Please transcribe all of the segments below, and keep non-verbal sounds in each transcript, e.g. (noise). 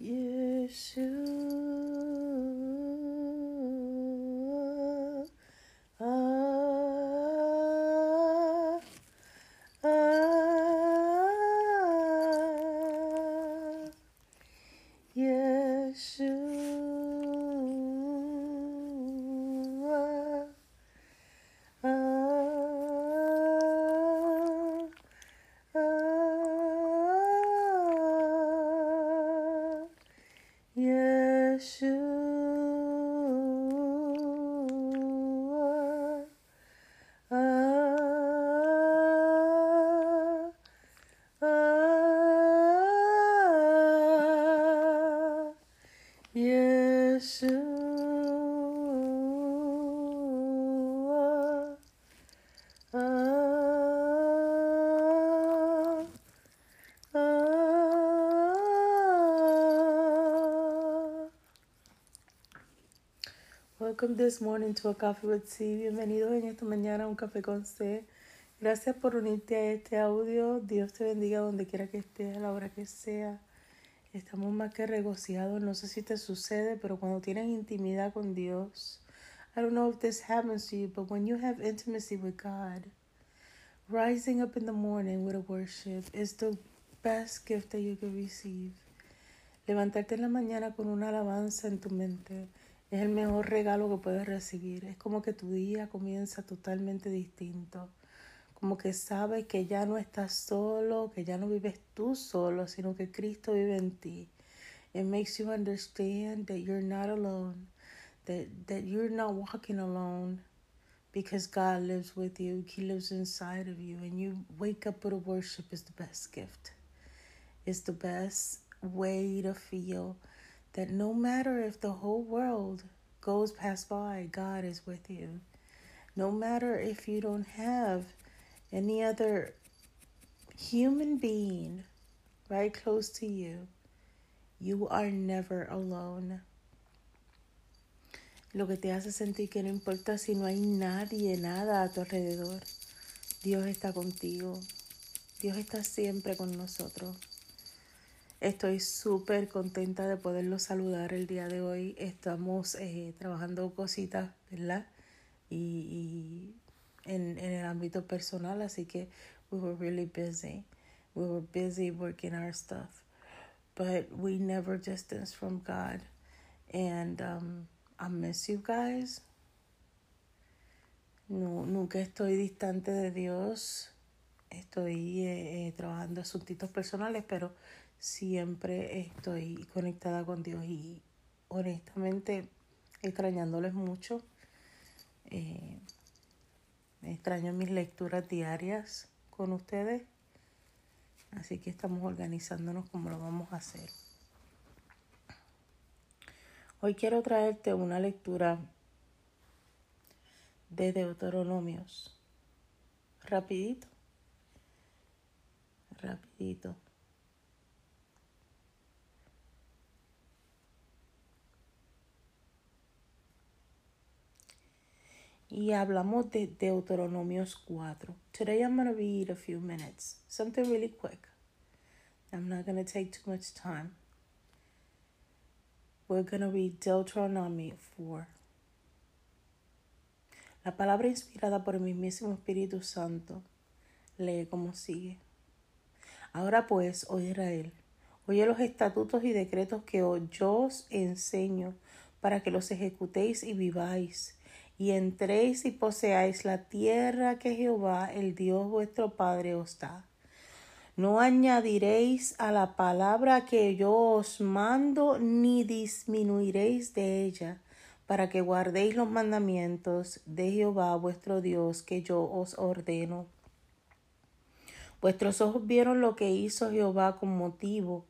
Yeshua. Welcome this morning to a coffee with C. Bienvenidos en esta mañana a un café con C. Gracias por unirte a este audio. Dios te bendiga donde quiera que estés, a la hora que sea. Estamos más que regocijados. No sé si te sucede, pero cuando tienes intimidad con Dios, I don't know if this happens to you, but when you have intimacy with God, rising up in the morning with a worship is the best gift that you can receive. Levantarte en la mañana con una alabanza en tu mente es el mejor regalo que puedes recibir. Es como que tu día comienza totalmente distinto. Como que sabes que ya no estás solo, que ya no vives tú solo, sino que Cristo vive en ti. It makes you understand that you're not alone, that, that you're not walking alone because God lives with you. He lives inside of you. And you wake up with worship is the best gift. It's the best way to feel that no matter if the whole world goes past by, God is with you. No matter if you don't have any other human being right close to you, you are never alone. Lo que te hace sentir que no importa si no hay nadie, nada a tu alrededor, Dios está contigo. Dios está siempre con nosotros. Estoy súper contenta de poderlo saludar el día de hoy. Estamos eh, trabajando cositas, ¿verdad? Y, y en, en, el ámbito personal, así que we were really busy. We were busy working our stuff. But we never distance from God. And um, I miss you guys. No, nunca estoy distante de Dios. Estoy eh, eh, trabajando asuntitos personales, pero siempre estoy conectada con Dios y honestamente extrañándoles mucho. Eh, extraño mis lecturas diarias con ustedes. Así que estamos organizándonos como lo vamos a hacer. Hoy quiero traerte una lectura de Deuteronomios. Rapidito. Rapidito. Y hablamos de Deuteronomios 4. Today I'm going to read a few minutes, something really quick. I'm not going to take too much time. We're going to read Deuteronomy 4. La palabra inspirada por el mismísimo Espíritu Santo lee como sigue. Ahora pues, oh Israel, oye los estatutos y decretos que yo os enseño para que los ejecutéis y viváis y entréis y poseáis la tierra que Jehová, el Dios vuestro Padre, os da. No añadiréis a la palabra que yo os mando, ni disminuiréis de ella, para que guardéis los mandamientos de Jehová vuestro Dios que yo os ordeno. Vuestros ojos vieron lo que hizo Jehová con motivo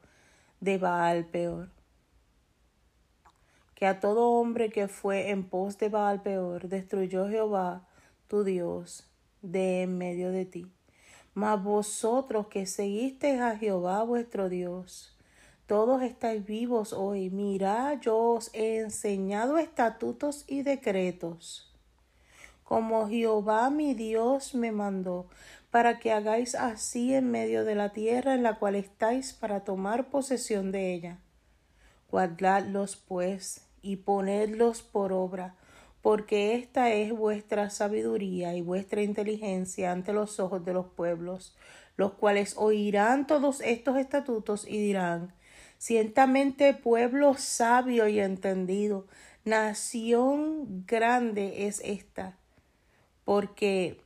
de Baal peor que a todo hombre que fue en pos de Baal peor destruyó Jehová tu Dios de en medio de ti. Mas vosotros que seguisteis a Jehová vuestro Dios, todos estáis vivos hoy. Mirad, yo os he enseñado estatutos y decretos, como Jehová mi Dios me mandó, para que hagáis así en medio de la tierra en la cual estáis para tomar posesión de ella Guardadlos pues y ponedlos por obra, porque esta es vuestra sabiduría y vuestra inteligencia ante los ojos de los pueblos, los cuales oirán todos estos estatutos y dirán, ciertamente pueblo sabio y entendido, nación grande es esta, porque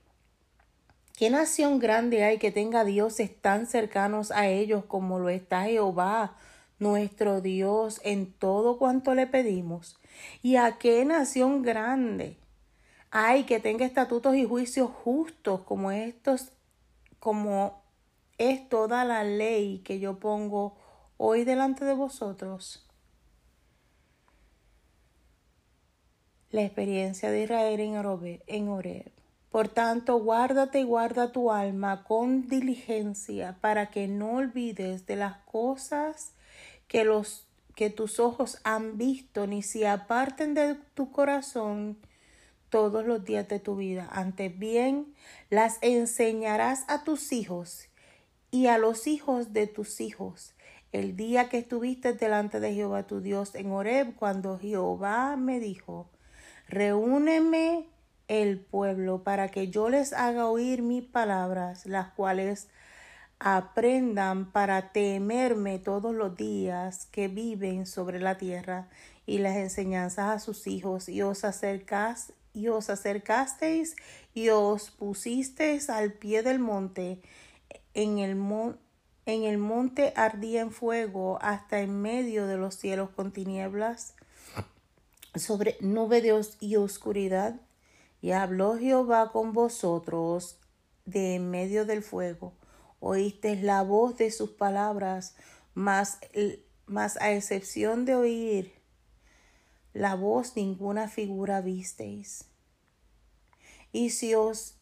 ¿Qué nación grande hay que tenga dioses tan cercanos a ellos como lo está Jehová, nuestro Dios, en todo cuanto le pedimos? ¿Y a qué nación grande hay que tenga estatutos y juicios justos como estos, como es toda la ley que yo pongo hoy delante de vosotros? La experiencia de Israel en Oreb. Por tanto, guárdate y guarda tu alma con diligencia para que no olvides de las cosas que los que tus ojos han visto ni se aparten de tu corazón todos los días de tu vida. Antes bien, las enseñarás a tus hijos y a los hijos de tus hijos. El día que estuviste delante de Jehová tu Dios en Horeb, cuando Jehová me dijo, reúneme el pueblo para que yo les haga oír mis palabras, las cuales aprendan para temerme todos los días que viven sobre la tierra y las enseñanzas a sus hijos. Y os y os acercasteis y os pusisteis al pie del monte. En el en el monte ardía en fuego hasta en medio de los cielos con tinieblas sobre nube de y oscuridad. Y habló Jehová con vosotros de en medio del fuego. Oísteis la voz de sus palabras, mas, mas a excepción de oír la voz ninguna figura visteis. Y si os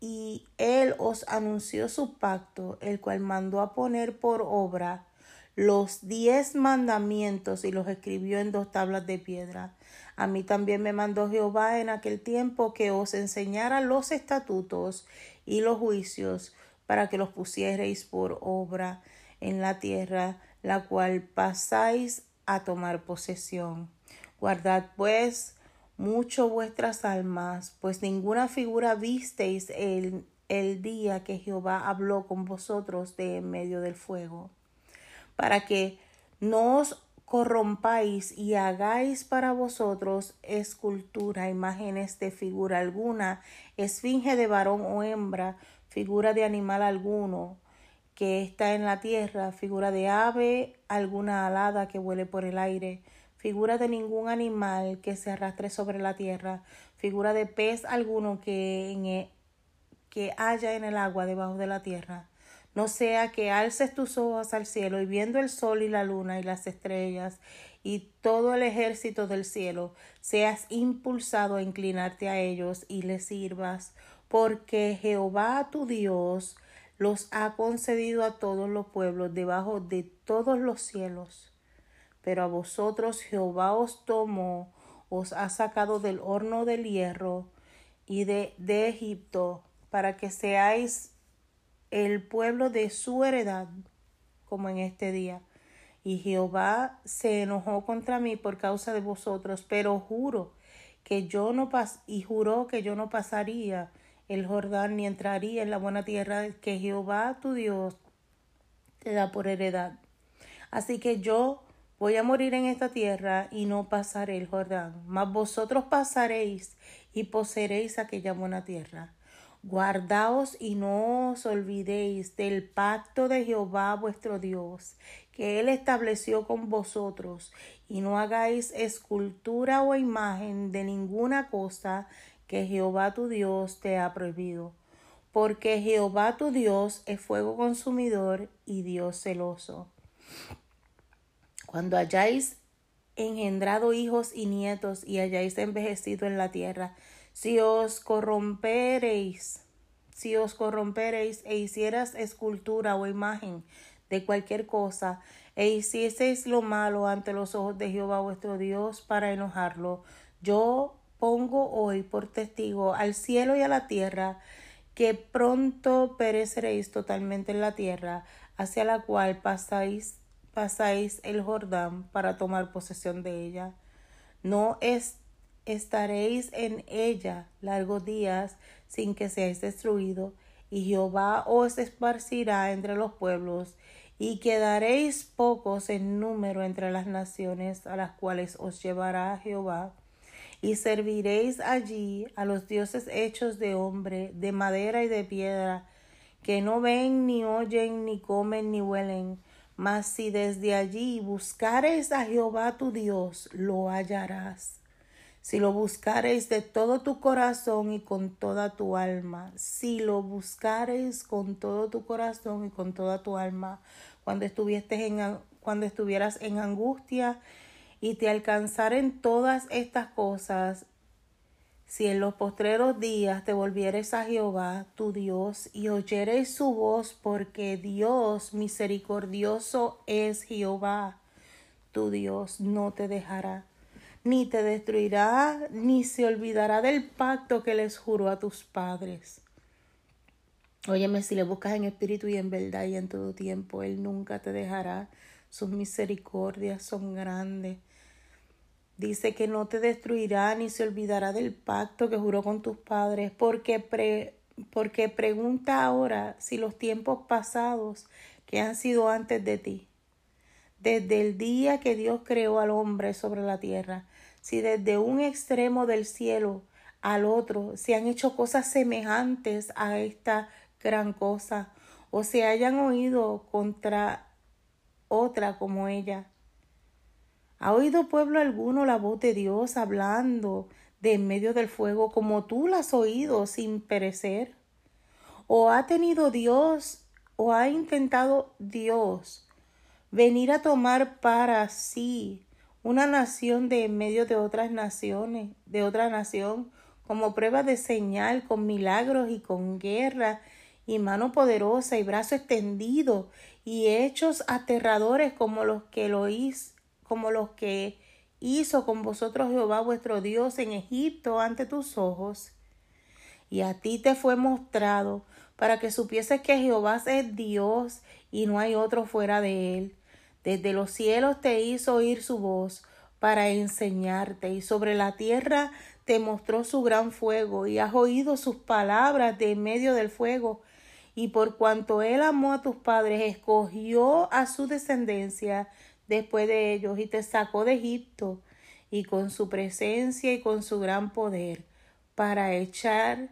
y él os anunció su pacto, el cual mandó a poner por obra los diez mandamientos y los escribió en dos tablas de piedra. A mí también me mandó Jehová en aquel tiempo que os enseñara los estatutos y los juicios para que los pusierais por obra en la tierra, la cual pasáis a tomar posesión. Guardad pues mucho vuestras almas, pues ninguna figura visteis el, el día que Jehová habló con vosotros de en medio del fuego, para que no os corrompáis y hagáis para vosotros escultura, imágenes de figura alguna, esfinge de varón o hembra, figura de animal alguno que está en la tierra, figura de ave alguna alada que vuele por el aire, figura de ningún animal que se arrastre sobre la tierra, figura de pez alguno que, e, que haya en el agua debajo de la tierra. No sea que alces tus ojos al cielo y viendo el sol y la luna y las estrellas y todo el ejército del cielo, seas impulsado a inclinarte a ellos y les sirvas, porque Jehová tu Dios los ha concedido a todos los pueblos debajo de todos los cielos. Pero a vosotros Jehová os tomó, os ha sacado del horno del hierro y de, de Egipto, para que seáis el pueblo de su heredad, como en este día. Y Jehová se enojó contra mí por causa de vosotros, pero juro que yo no pas y juró que yo no pasaría el Jordán ni entraría en la buena tierra que Jehová tu Dios te da por heredad. Así que yo voy a morir en esta tierra y no pasaré el Jordán, mas vosotros pasaréis y poseeréis aquella buena tierra. Guardaos y no os olvidéis del pacto de Jehová vuestro Dios, que él estableció con vosotros, y no hagáis escultura o imagen de ninguna cosa que Jehová tu Dios te ha prohibido, porque Jehová tu Dios es fuego consumidor y Dios celoso. Cuando hayáis engendrado hijos y nietos y hayáis envejecido en la tierra, si os corromperéis, si os corromperéis e hicieras escultura o imagen de cualquier cosa, e hicieseis lo malo ante los ojos de Jehová vuestro Dios para enojarlo, yo pongo hoy por testigo al cielo y a la tierra que pronto pereceréis totalmente en la tierra, hacia la cual pasáis pasáis el Jordán para tomar posesión de ella. No es, estaréis en ella largos días sin que seáis destruido, y Jehová os esparcirá entre los pueblos, y quedaréis pocos en número entre las naciones a las cuales os llevará Jehová, y serviréis allí a los dioses hechos de hombre, de madera y de piedra, que no ven, ni oyen, ni comen, ni huelen. Mas si desde allí buscares a Jehová tu Dios, lo hallarás. Si lo buscares de todo tu corazón y con toda tu alma, si lo buscares con todo tu corazón y con toda tu alma, cuando, en, cuando estuvieras en angustia y te alcanzaren todas estas cosas, si en los postreros días te volvieres a Jehová tu Dios y oyeres su voz, porque Dios misericordioso es Jehová, tu Dios no te dejará, ni te destruirá, ni se olvidará del pacto que les juró a tus padres. Óyeme, si le buscas en espíritu y en verdad y en todo tiempo, Él nunca te dejará. Sus misericordias son grandes. Dice que no te destruirá ni se olvidará del pacto que juró con tus padres, porque, porque pregunta ahora si los tiempos pasados que han sido antes de ti, desde el día que Dios creó al hombre sobre la tierra, si desde un extremo del cielo al otro se han hecho cosas semejantes a esta gran cosa o se hayan oído contra otra como ella. ¿Ha oído pueblo alguno la voz de Dios hablando de en medio del fuego como tú la has oído sin perecer? ¿O ha tenido Dios o ha intentado Dios venir a tomar para sí una nación de en medio de otras naciones, de otra nación, como prueba de señal, con milagros y con guerra y mano poderosa y brazo extendido y hechos aterradores como los que lo hizo, como los que hizo con vosotros Jehová vuestro Dios en Egipto ante tus ojos. Y a ti te fue mostrado para que supieses que Jehová es Dios y no hay otro fuera de él. Desde los cielos te hizo oír su voz para enseñarte y sobre la tierra te mostró su gran fuego y has oído sus palabras de en medio del fuego y por cuanto él amó a tus padres, escogió a su descendencia después de ellos y te sacó de Egipto y con su presencia y con su gran poder para echar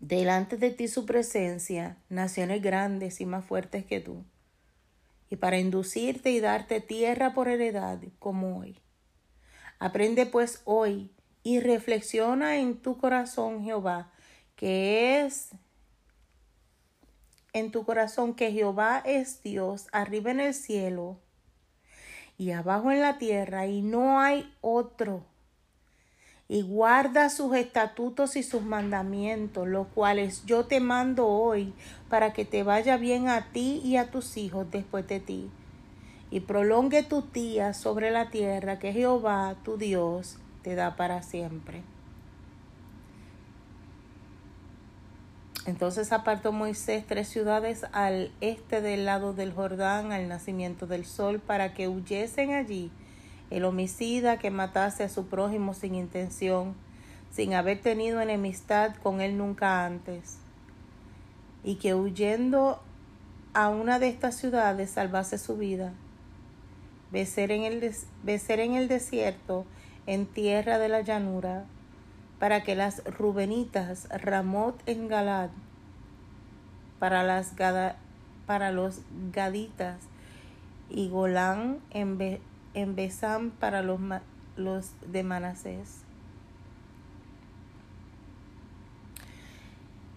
delante de ti su presencia naciones grandes y más fuertes que tú y para inducirte y darte tierra por heredad como hoy. Aprende pues hoy y reflexiona en tu corazón Jehová, que es en tu corazón que Jehová es Dios arriba en el cielo y abajo en la tierra y no hay otro. Y guarda sus estatutos y sus mandamientos, los cuales yo te mando hoy, para que te vaya bien a ti y a tus hijos después de ti, y prolongue tu tía sobre la tierra que Jehová, tu Dios, te da para siempre. Entonces apartó Moisés tres ciudades al este del lado del Jordán al nacimiento del sol para que huyesen allí el homicida que matase a su prójimo sin intención, sin haber tenido enemistad con él nunca antes, y que huyendo a una de estas ciudades salvase su vida. Becer en el, en el desierto, en tierra de la llanura, para que las Rubenitas, Ramot en Galad, para, las para los Gaditas y Golán en, en Besán para los, los de Manasés.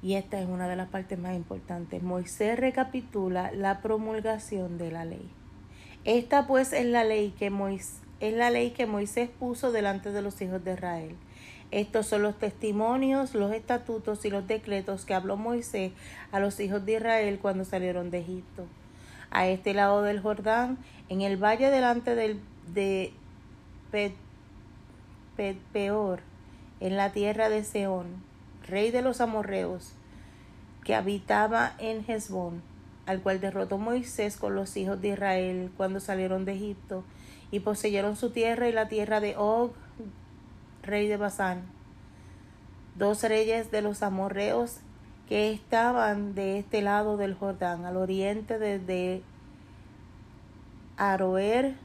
Y esta es una de las partes más importantes. Moisés recapitula la promulgación de la ley. Esta pues es la ley que Moisés, es la ley que Moisés puso delante de los hijos de Israel estos son los testimonios, los estatutos y los decretos que habló Moisés a los hijos de Israel cuando salieron de Egipto. A este lado del Jordán, en el valle delante del, de Peor, en la tierra de Seón, rey de los amorreos, que habitaba en Hezbón, al cual derrotó Moisés con los hijos de Israel cuando salieron de Egipto y poseyeron su tierra y la tierra de Og, rey de Basán. Dos reyes de los amorreos que estaban de este lado del Jordán, al oriente desde Aroer,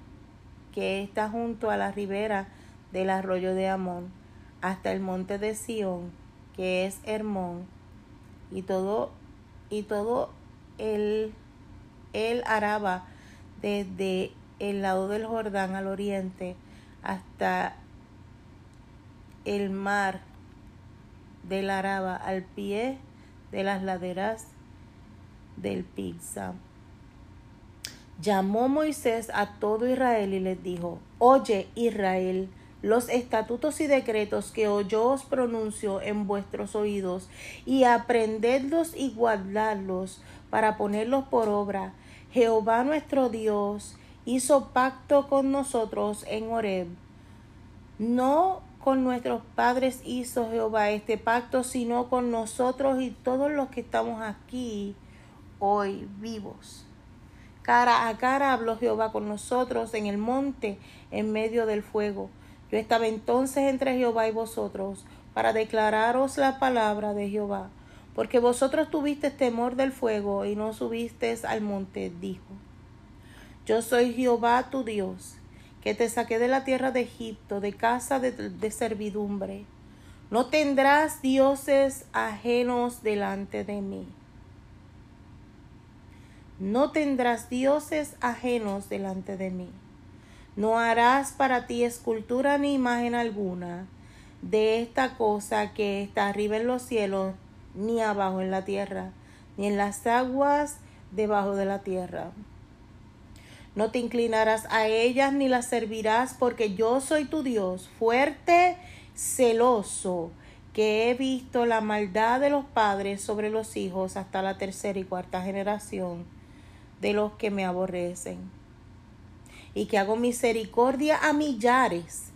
que está junto a la ribera del arroyo de Amón, hasta el monte de Sión, que es Hermón, y todo, y todo el, el Araba desde el lado del Jordán al oriente hasta el mar del Araba al pie de las laderas del Pizza. Llamó Moisés a todo Israel y les dijo, Oye Israel, los estatutos y decretos que yo os pronuncio en vuestros oídos, y aprendedlos y guardadlos para ponerlos por obra. Jehová nuestro Dios hizo pacto con nosotros en Horeb. No con nuestros padres hizo Jehová este pacto, sino con nosotros y todos los que estamos aquí hoy vivos. Cara a cara habló Jehová con nosotros en el monte en medio del fuego. Yo estaba entonces entre Jehová y vosotros para declararos la palabra de Jehová, porque vosotros tuvisteis temor del fuego y no subisteis al monte, dijo. Yo soy Jehová tu Dios, que te saqué de la tierra de Egipto, de casa de, de servidumbre. No tendrás dioses ajenos delante de mí. No tendrás dioses ajenos delante de mí. No harás para ti escultura ni imagen alguna de esta cosa que está arriba en los cielos, ni abajo en la tierra, ni en las aguas debajo de la tierra. No te inclinarás a ellas ni las servirás, porque yo soy tu Dios, fuerte, celoso, que he visto la maldad de los padres sobre los hijos hasta la tercera y cuarta generación de los que me aborrecen, y que hago misericordia a millares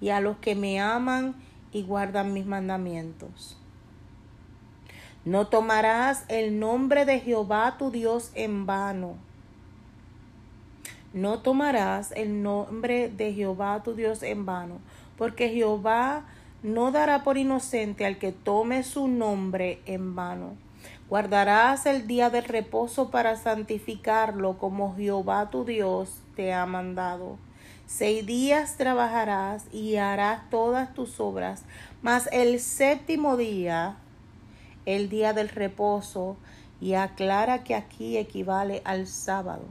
y a los que me aman y guardan mis mandamientos. No tomarás el nombre de Jehová tu Dios en vano. No tomarás el nombre de Jehová tu Dios en vano, porque Jehová no dará por inocente al que tome su nombre en vano. Guardarás el día del reposo para santificarlo como Jehová tu Dios te ha mandado. Seis días trabajarás y harás todas tus obras, mas el séptimo día, el día del reposo, y aclara que aquí equivale al sábado.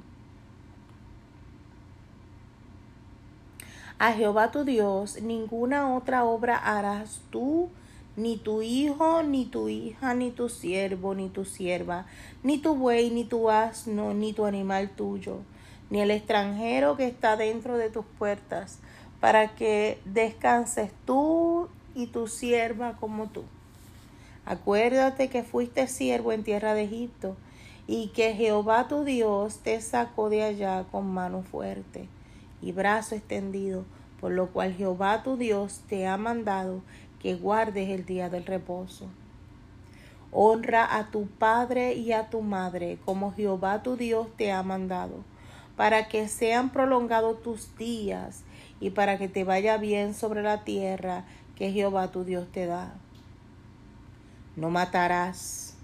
A Jehová tu Dios ninguna otra obra harás tú ni tu hijo, ni tu hija, ni tu siervo, ni tu sierva, ni tu buey, ni tu asno, ni tu animal tuyo, ni el extranjero que está dentro de tus puertas, para que descanses tú y tu sierva como tú. Acuérdate que fuiste siervo en tierra de Egipto, y que Jehová tu Dios te sacó de allá con mano fuerte y brazo extendido, por lo cual Jehová tu Dios te ha mandado que guardes el día del reposo. Honra a tu padre y a tu madre, como Jehová tu Dios te ha mandado, para que sean prolongados tus días y para que te vaya bien sobre la tierra que Jehová tu Dios te da. No matarás,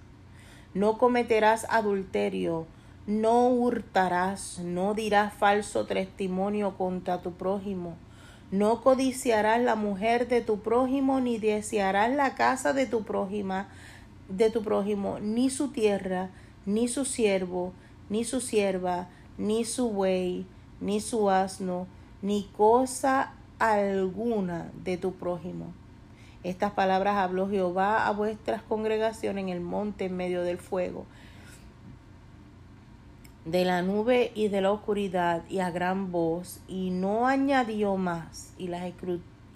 no cometerás adulterio, no hurtarás, no dirás falso testimonio contra tu prójimo no codiciarás la mujer de tu prójimo, ni desearás la casa de tu prójima, de tu prójimo, ni su tierra, ni su siervo, ni su sierva, ni su buey, ni su asno, ni cosa alguna de tu prójimo. Estas palabras habló Jehová a vuestras congregaciones en el monte en medio del fuego de la nube y de la oscuridad y a gran voz, y no añadió más, y la,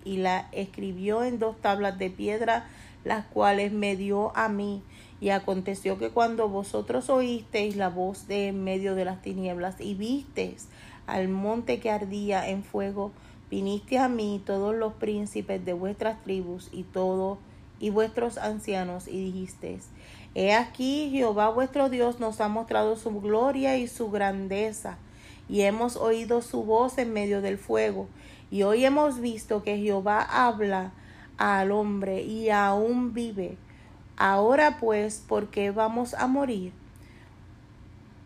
y la escribió en dos tablas de piedra, las cuales me dio a mí. Y aconteció que cuando vosotros oísteis la voz de en medio de las tinieblas y visteis al monte que ardía en fuego, viniste a mí todos los príncipes de vuestras tribus y todos y vuestros ancianos y dijisteis, He aquí Jehová vuestro Dios nos ha mostrado su gloria y su grandeza, y hemos oído su voz en medio del fuego, y hoy hemos visto que Jehová habla al hombre y aún vive. Ahora pues, ¿por qué vamos a morir?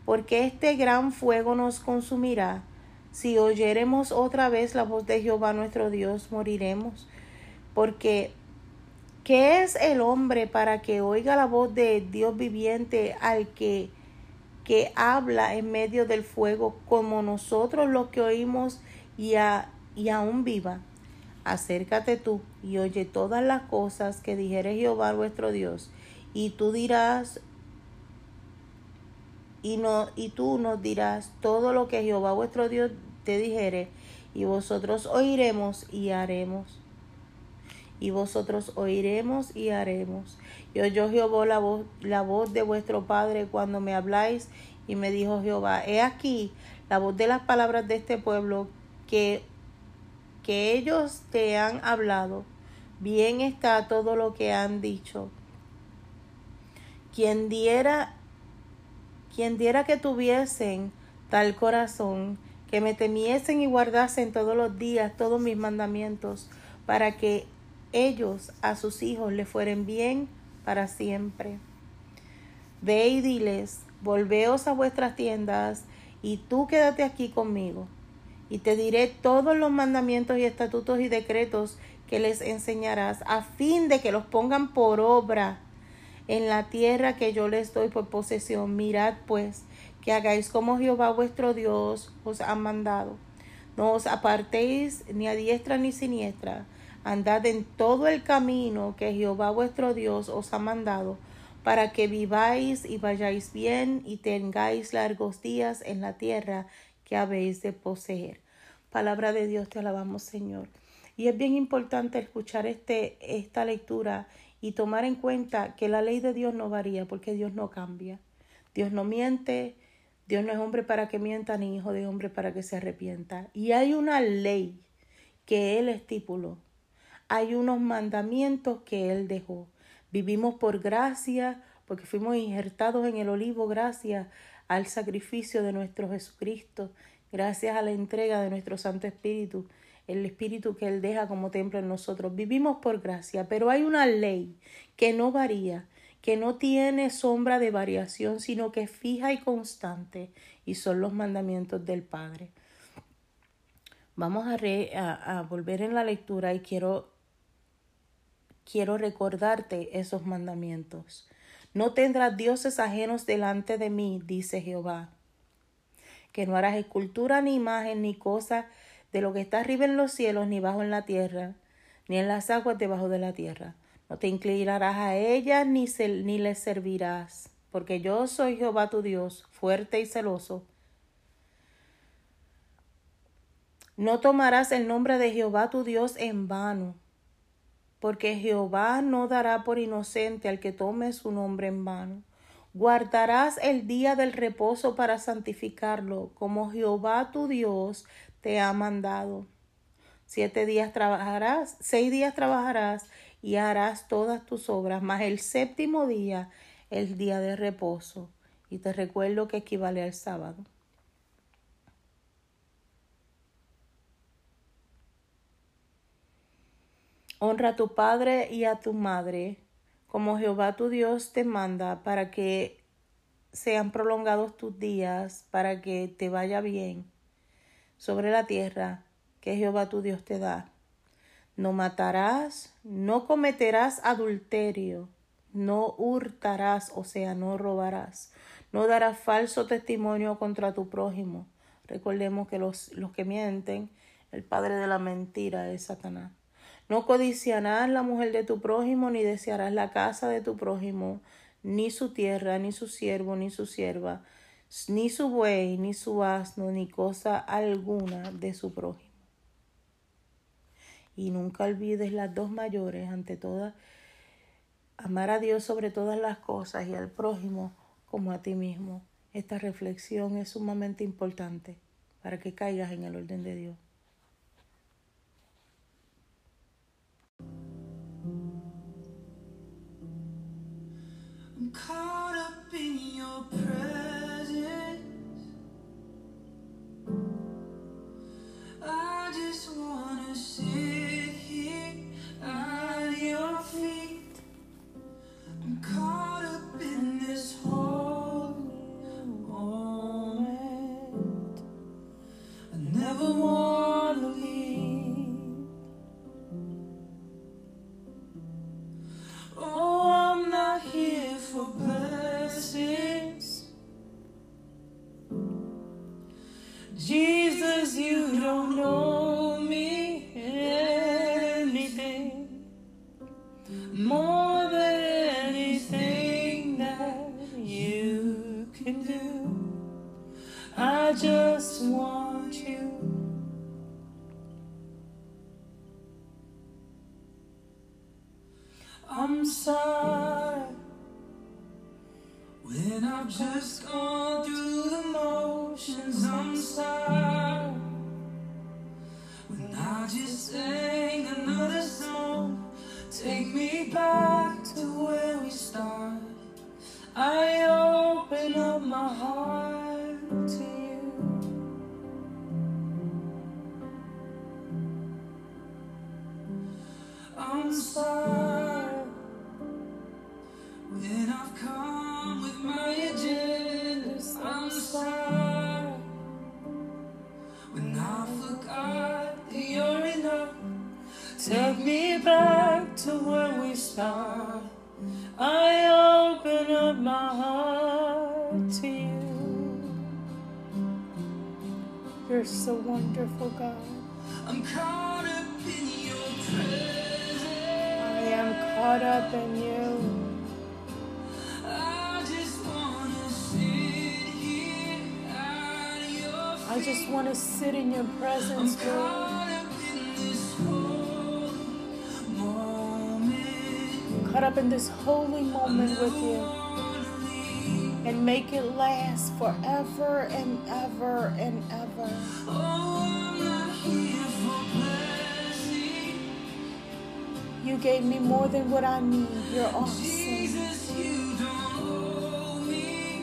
Porque este gran fuego nos consumirá. Si oyeremos otra vez la voz de Jehová nuestro Dios, moriremos. Porque ¿Qué es el hombre para que oiga la voz de Dios viviente al que, que habla en medio del fuego como nosotros los que oímos y, y aún viva? Acércate tú y oye todas las cosas que dijere Jehová vuestro Dios, y tú dirás y no y tú nos dirás todo lo que Jehová vuestro Dios te dijere, y vosotros oiremos y haremos y vosotros oiremos y haremos. Y oyó Jehová la voz, la voz de vuestro Padre cuando me habláis, y me dijo Jehová, he aquí la voz de las palabras de este pueblo que, que ellos te han hablado. Bien está todo lo que han dicho. Quien diera, quien diera que tuviesen tal corazón, que me temiesen y guardasen todos los días todos mis mandamientos, para que ellos a sus hijos le fueren bien para siempre. Ve y diles, volveos a vuestras tiendas, y tú quédate aquí conmigo, y te diré todos los mandamientos y estatutos y decretos que les enseñarás, a fin de que los pongan por obra en la tierra que yo les doy por posesión. Mirad pues, que hagáis como Jehová vuestro Dios os ha mandado. No os apartéis ni a diestra ni siniestra, andad en todo el camino que Jehová vuestro Dios os ha mandado, para que viváis y vayáis bien y tengáis largos días en la tierra que habéis de poseer. Palabra de Dios, te alabamos, Señor. Y es bien importante escuchar este, esta lectura y tomar en cuenta que la ley de Dios no varía, porque Dios no cambia. Dios no miente, Dios no es hombre para que mienta, ni hijo de hombre para que se arrepienta. Y hay una ley que Él estipuló hay unos mandamientos que Él dejó. Vivimos por gracia, porque fuimos injertados en el olivo gracias al sacrificio de nuestro Jesucristo, gracias a la entrega de nuestro Santo Espíritu, el Espíritu que Él deja como templo en nosotros. Vivimos por gracia, pero hay una ley que no varía, que no tiene sombra de variación, sino que es fija y constante, y son los mandamientos del Padre. Vamos a, a, a volver en la lectura y quiero quiero recordarte esos mandamientos. No tendrás dioses ajenos delante de mí, dice Jehová. Que no harás escultura ni imagen ni cosa de lo que está arriba en los cielos, ni bajo en la tierra, ni en las aguas debajo de la tierra. No te inclinarás a ellas ni, ni les servirás, porque yo soy Jehová tu Dios, fuerte y celoso. No tomarás el nombre de Jehová tu Dios en vano porque Jehová no dará por inocente al que tome su nombre en vano. Guardarás el día del reposo para santificarlo, como Jehová tu Dios te ha mandado. Siete días trabajarás, seis días trabajarás y harás todas tus obras, mas el séptimo día, el día de reposo. Y te recuerdo que equivale al sábado. Honra a tu padre y a tu madre, como Jehová tu Dios te manda, para que sean prolongados tus días, para que te vaya bien sobre la tierra que Jehová tu Dios te da. No matarás, no cometerás adulterio, no hurtarás, o sea, no robarás, no darás falso testimonio contra tu prójimo. Recordemos que los, los que mienten, el padre de la mentira es Satanás. No codiciarás la mujer de tu prójimo, ni desearás la casa de tu prójimo, ni su tierra, ni su siervo, ni su sierva, ni su buey, ni su asno, ni cosa alguna de su prójimo. Y nunca olvides las dos mayores, ante todas, amar a Dios sobre todas las cosas y al prójimo como a ti mismo. Esta reflexión es sumamente importante para que caigas en el orden de Dios. caught up in your presence. I just wanna sit here at your feet. I'm caught up in this whole moment. I never want. Just gone through the motions. I'm sorry when I just sang another song. Take me back to where we started. I open up my heart to you. I'm sorry I open up my heart to you. You're so wonderful, God. I'm caught up in your presence. I am caught up in you. I just wanna sit here at your feet. I just want to sit in your presence, Lord. Caught up in this holy moment with you. And make it last forever and ever and ever. You gave me more than what I need. You're awesome.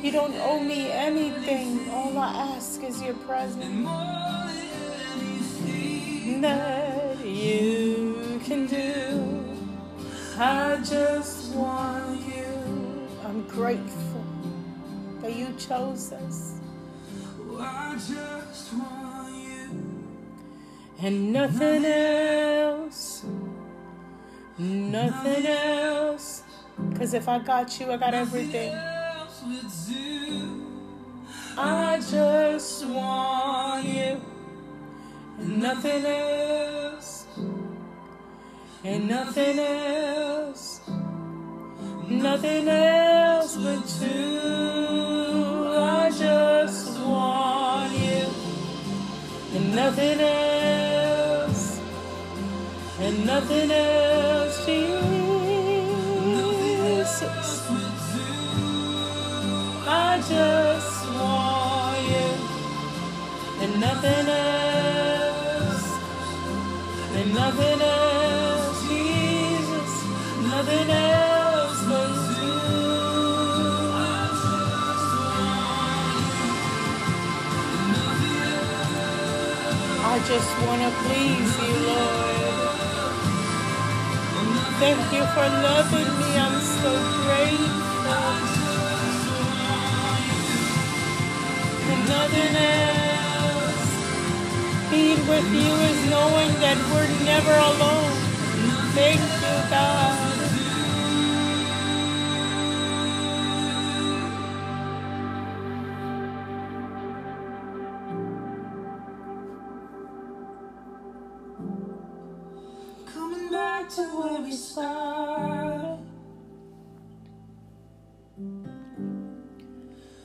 You don't owe me anything. All I ask is your presence that you can do. I just want you. I'm grateful that you chose us. Oh, I just want you. And nothing else. Nothing else. Because if I got you, I got everything. Else would do. I just want you. And nothing else. And nothing else. Nothing else but you. I just want you. And nothing else. And nothing else, Jesus. I just want you and nothing else, just want to please you, Lord. Thank you for loving me. I'm so grateful. and nothing else. Being with you is knowing that we're never alone. Thank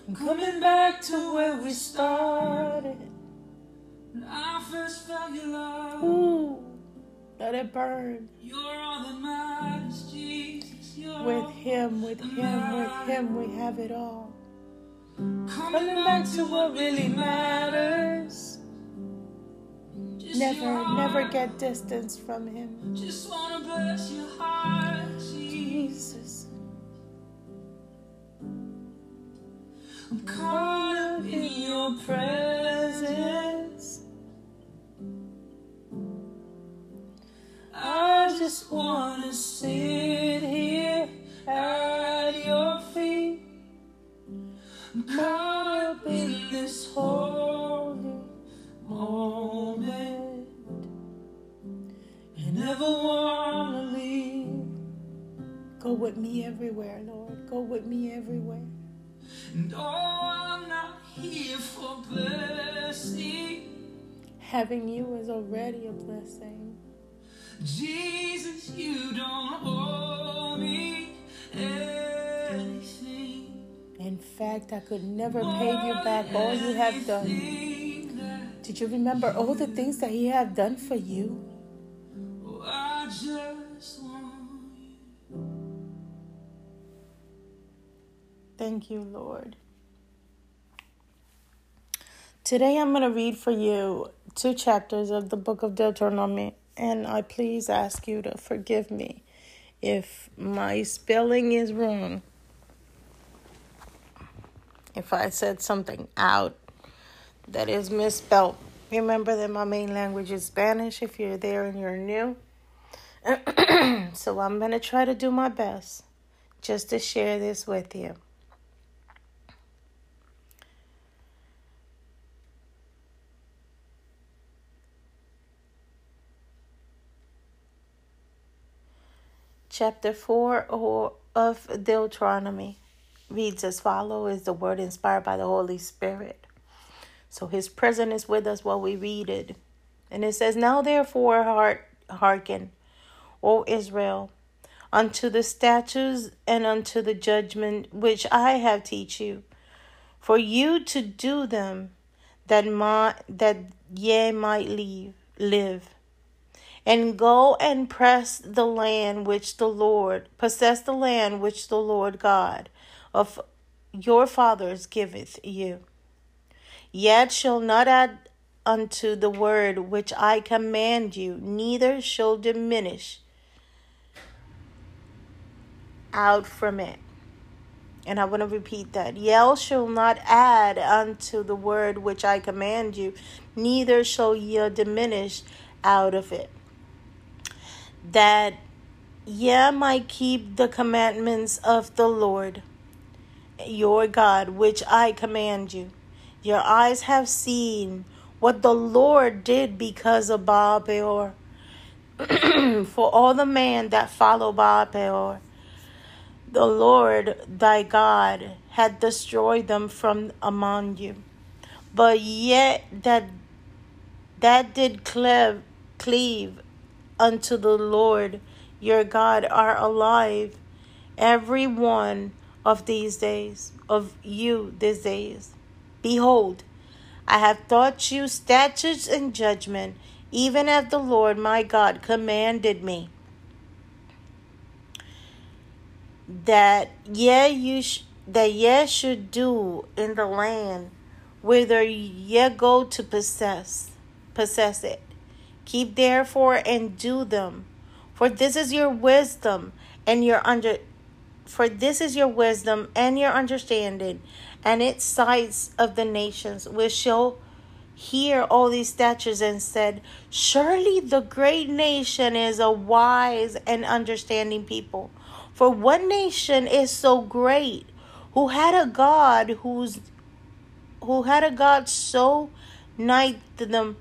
I'm coming back to where we started. When I first felt your love. Ooh, let it burn. You're all that matters, Jesus. You're With Him, with Him, with Him, we have it all. coming Coming back to what really matters. Just Never, never get distance from Him. Just wanna bless your heart, Jesus. Jesus. I'm caught up in your presence. I just want to sit here at your feet. I'm caught up in this holy moment. I never want to leave. Go with me everywhere, Lord. Go with me everywhere. And oh, I'm not here for blessing. Having you is already a blessing. Jesus, you don't owe me anything. In fact, I could never pay you back all you have done. Did you remember all the things that He have done for you? Thank you, Lord. Today I'm going to read for you two chapters of the book of Deuteronomy, and I please ask you to forgive me if my spelling is wrong. If I said something out that is misspelled. Remember that my main language is Spanish if you're there and you're new. (clears throat) so I'm going to try to do my best just to share this with you. Chapter 4 or- of Deuteronomy reads as follows is the word inspired by the Holy Spirit. So his presence is with us while we read it. And it says, Now therefore heart hearken, O Israel, unto the statutes and unto the judgment which I have teach you, for you to do them, that my that ye might live live. And go and press the land which the Lord possess the land which the Lord God of your fathers giveth you. Yet shall not add unto the word which I command you, neither shall diminish out from it. And I want to repeat that. Yell shall not add unto the word which I command you, neither shall ye diminish out of it. That ye might keep the commandments of the Lord your God, which I command you. Your eyes have seen what the Lord did because of Baal Peor. (clears throat) For all the man that follow Baal Peor, the Lord thy God had destroyed them from among you. But yet that that did cleave, cleave unto the Lord your God are alive, every one of these days, of you these days. Behold, I have taught you statutes and judgment, even as the Lord my God commanded me. That ye you sh- that ye should do in the land whither ye go to possess possess it. Keep therefore and do them, for this is your wisdom and your under for this is your wisdom and your understanding, and its sights of the nations, which shall hear all these statutes and said, Surely the great nation is a wise and understanding people. For what nation is so great, who had a God who's who had a God so nigh to them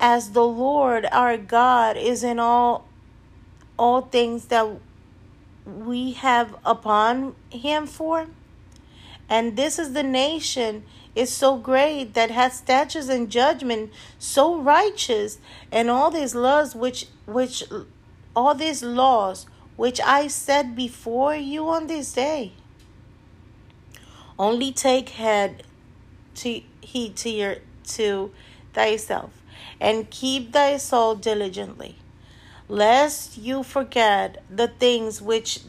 as the Lord our God is in all all things that we have upon him for? And this is the nation is so great that hath statutes and judgment so righteous, and all these laws which which all these laws which I said before you on this day. Only take heed to heed to your to thyself, and keep thy soul diligently lest you forget the things which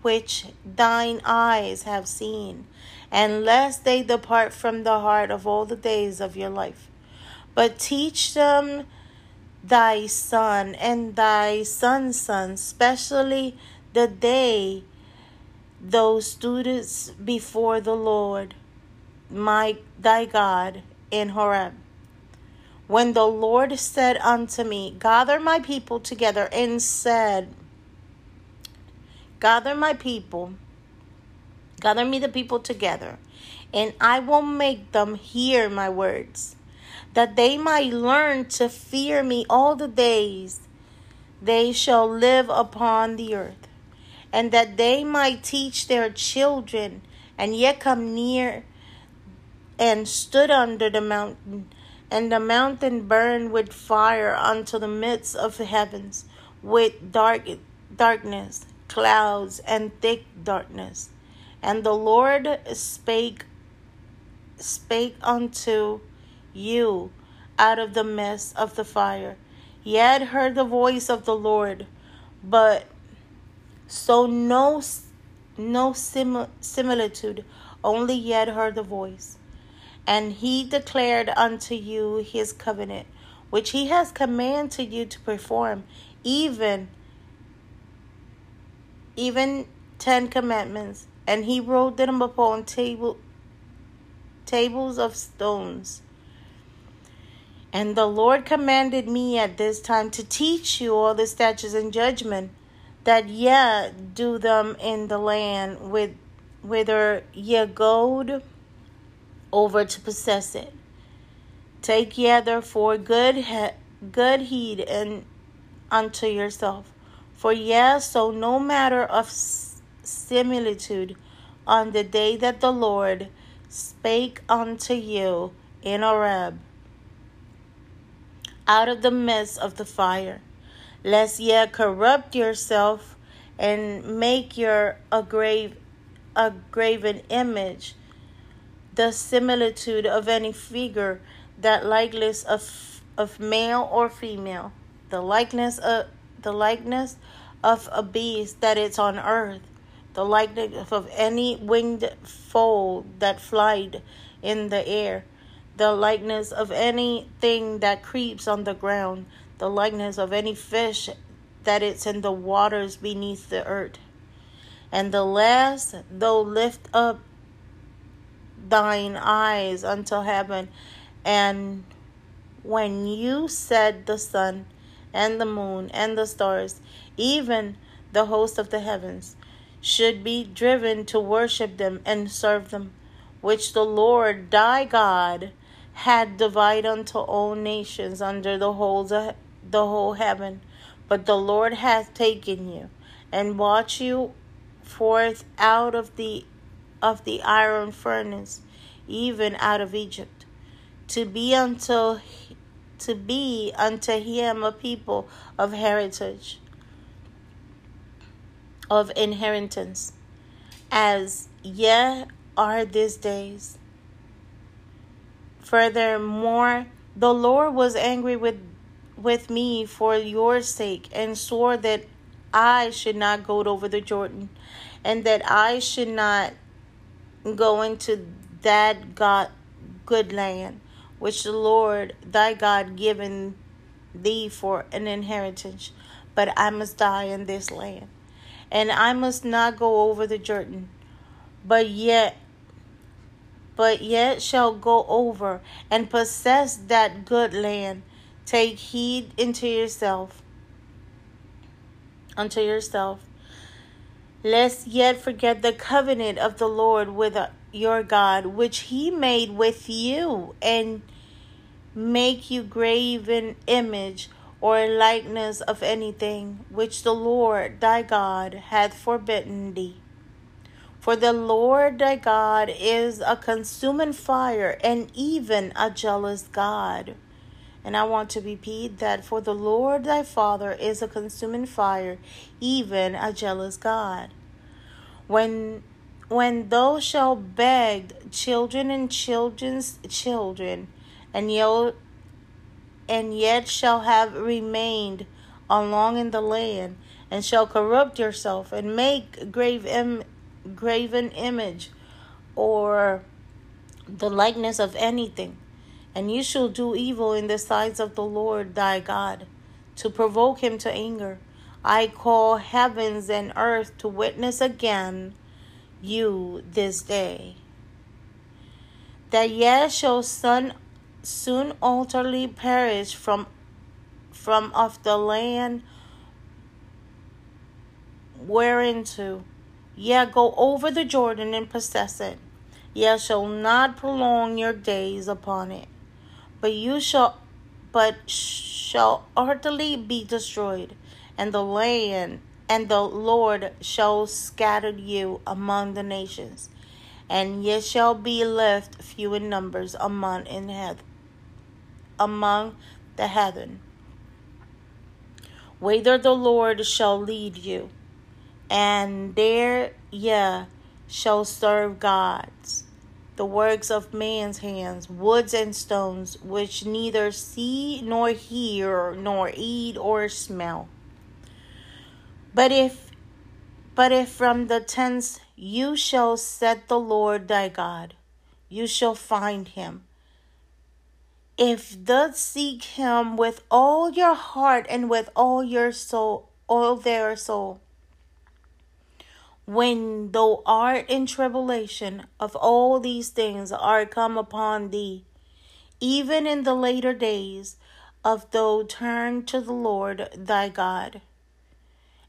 which thine eyes have seen, and lest they depart from the heart of all the days of your life. But teach them thy son and thy son's son, especially the day those students before the Lord, my thy God, in Horeb. When the Lord said unto me, Gather my people together, and said, Gather my people, gather me the people together, and I will make them hear my words, that they might learn to fear me all the days they shall live upon the earth, and that they might teach their children, and yet come near and stood under the mountain, and the mountain burned with fire unto the midst of the heavens, with dark darkness, clouds, and thick darkness. And the Lord spake spake unto you out of the midst of the fire. Ye had heard the voice of the Lord, but so no no sim- similitude, only yet heard the voice. And he declared unto you his covenant, which he has commanded you to perform, even even ten commandments, and he wrote them upon table tables of stones. And the Lord commanded me at this time to teach you all the statutes and judgment, that ye do them in the land with whither ye go over to possess it. Take ye therefore good he- good heed and unto yourself, for ye so no matter of similitude on the day that the Lord spake unto you in Horeb out of the midst of the fire, lest ye corrupt yourself and make your a grave a graven image, the similitude of any figure, that likeness of of male or female, the likeness of the likeness of a beast that is on earth, the likeness of any winged fowl that flied in the air, the likeness of anything that creeps on the ground, the likeness of any fish that is in the waters beneath the earth. And the last, though lift up thine eyes unto heaven, and when you said the sun and the moon and the stars, even the host of the heavens, should be driven to worship them and serve them, which the Lord thy God had divided unto all nations under the whole the whole heaven. But the Lord hath taken you and brought you forth out of the of the iron furnace, even out of Egypt, to be unto to be unto him a people of heritage, of inheritance, as ye are these days. Furthermore, the Lord was angry with with me for your sake and swore that I should not go over the Jordan and that I should not go into that God good land which the Lord thy God given thee for an inheritance but I must die in this land and I must not go over the Jordan but yet but yet shall go over and possess that good land. Take heed unto yourself, unto yourself, lest yet forget the covenant of the Lord with your God, which he made with you, and make you graven image or likeness of anything which the Lord thy God hath forbidden thee. For the Lord thy God is a consuming fire and even a jealous God. And I want to repeat that for the Lord thy Father is a consuming fire, even a jealous God. When when thou shalt beg children and children's children, and yet, and yet shall have remained along in the land, and shall corrupt yourself, and make grave Im- graven image or the likeness of anything, and you shall do evil in the sight of the Lord thy God, to provoke him to anger. I call heavens and earth to witness again you this day. That ye shall soon utterly perish from from off the land whereinto Ye go over the Jordan and possess it. Ye shall not prolong your days upon it, but you shall but shall utterly be destroyed, and the land, and the Lord shall scatter you among the nations, and ye shall be left few in numbers among in heaven, among the heathen. Whither the Lord shall lead you, and there ye shall serve gods the works of man's hands, woods and stones, which neither see nor hear nor eat or smell. But if but if from the tents you shall set the Lord thy God, you shall find him. If thou seek him with all your heart and with all your soul, all their soul when thou art in tribulation of all these things are come upon thee, even in the later days of thou turn to the Lord thy God,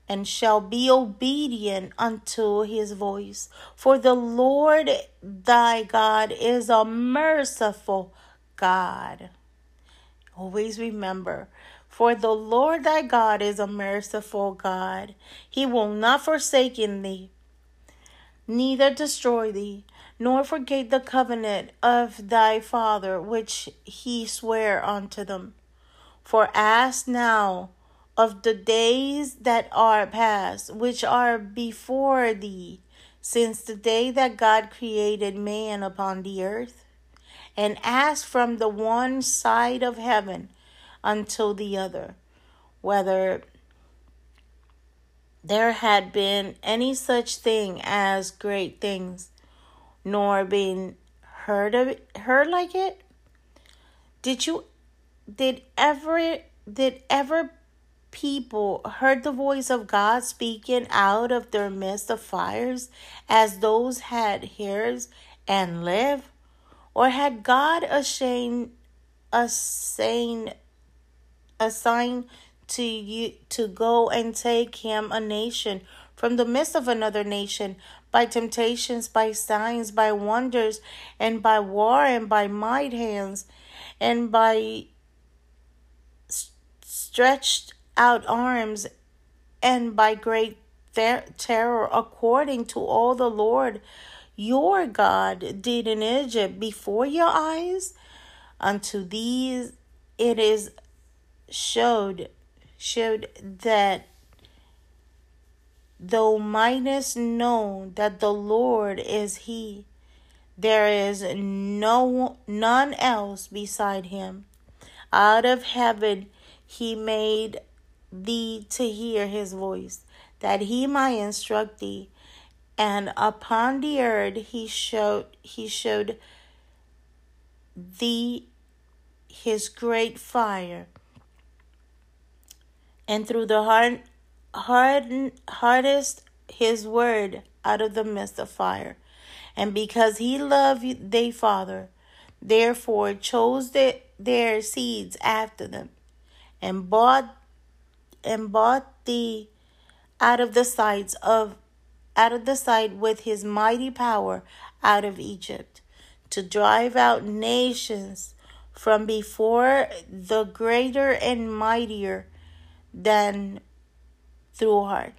and shall be obedient unto his voice. For the Lord thy God is a merciful God. Always remember, for the Lord thy God is a merciful God. He will not forsake thee, neither destroy thee, nor forget the covenant of thy father which he sware unto them. For ask now of the days that are past, which are before thee, since the day that God created man upon the earth, and ask from the one side of heaven until the other, whether there had been any such thing as great things, nor been heard of it, heard like it. Did you did ever did ever people heard the voice of God speaking out of their midst of fires as those had hairs and live? Or had God ashamed assign assigned to you to go and take him a nation from the midst of another nation by temptations, by signs, by wonders, and by war, and by might hands, and by stretched out arms, and by great terror, according to all the Lord your God did in Egypt before your eyes. Unto these it is showed showed that though minus know that the Lord is He, there is no none else beside Him. Out of heaven He made thee to hear His voice, that He might instruct thee, and upon the earth He showed He showed thee His great fire and through the hard, hard, hardest his word out of the midst of fire. And because he loved their father, therefore chose the, their seeds after them, and bought and bought thee out of the sides of out of the sight with his mighty power out of Egypt, to drive out nations from before the greater and mightier than through heart,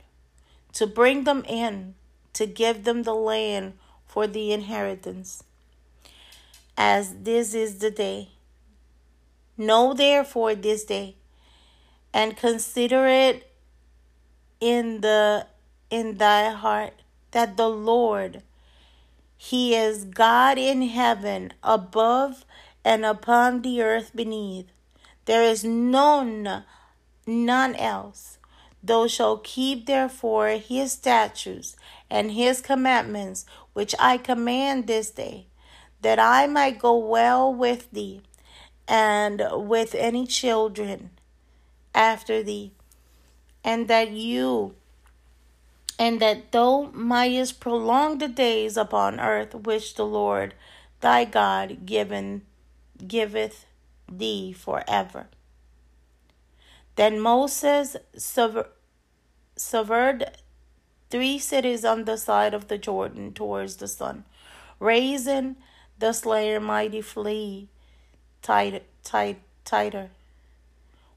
to bring them in, to give them the land for the inheritance. As this is the day. Know therefore this day, and consider it in the in thy heart that the Lord he is God in heaven above and upon the earth beneath. There is none none else. Thou shalt keep therefore his statutes and his commandments, which I command this day, that I might go well with thee and with any children after thee, and that you and that thou mightest prolong the days upon earth which the Lord thy God given giveth thee forever. Then Moses severed three cities on the side of the Jordan towards the sun, raising the slayer mighty flee tight, tight, tighter,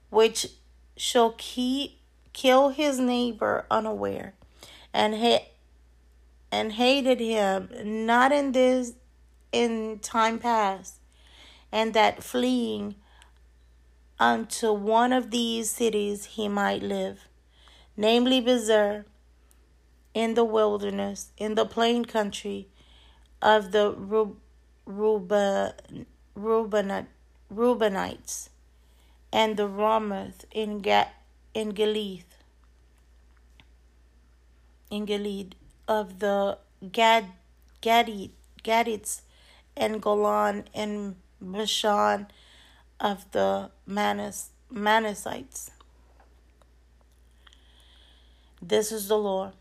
which shall keep kill his neighbor unaware, and ha- and hated him not in this in time past, and that fleeing unto one of these cities he might live, namely Bezer, in the wilderness, in the plain country of the Reuben, Reubenites, and the Ramoth in Ga- in Gilead, in Gilead of the Gad Gadites and Golan and Bashan of the Manas, Manassites. This is the law.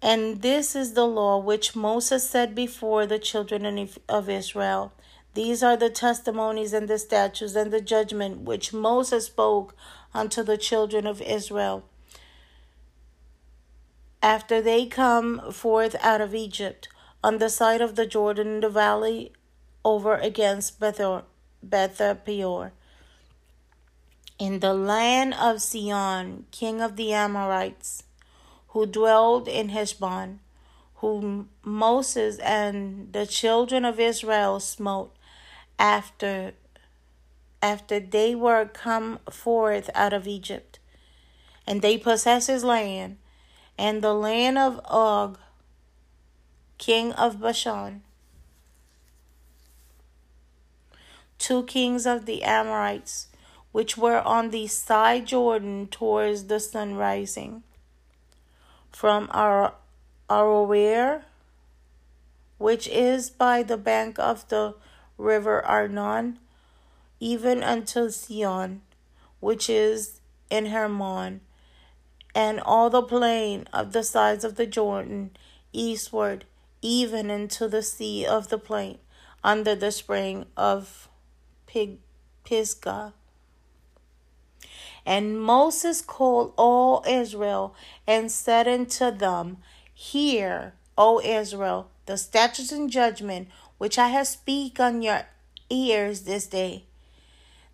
And this is the law which Moses set before the children of Israel. These are the testimonies and the statutes and the judgment which Moses spoke unto the children of Israel after they come forth out of Egypt on the side of the Jordan in the valley over against Bethor, Peor. In the land of Sihon, king of the Amorites, who dwelled in Heshbon, whom Moses and the children of Israel smote after after they were come forth out of Egypt. And they possessed his land, and the land of Og, king of Bashan. Two kings of the Amorites, which were on the side Jordan towards the sun rising. From Ar- Aroer, which is by the bank of the river Arnon, even unto Sion, which is in Hermon, and all the plain of the sides of the Jordan, eastward, even into the sea of the plain, under the spring of Pig- Pisgah. And Moses called all Israel and said unto them, Hear, O Israel, the statutes and judgment which I have speak on your ears this day,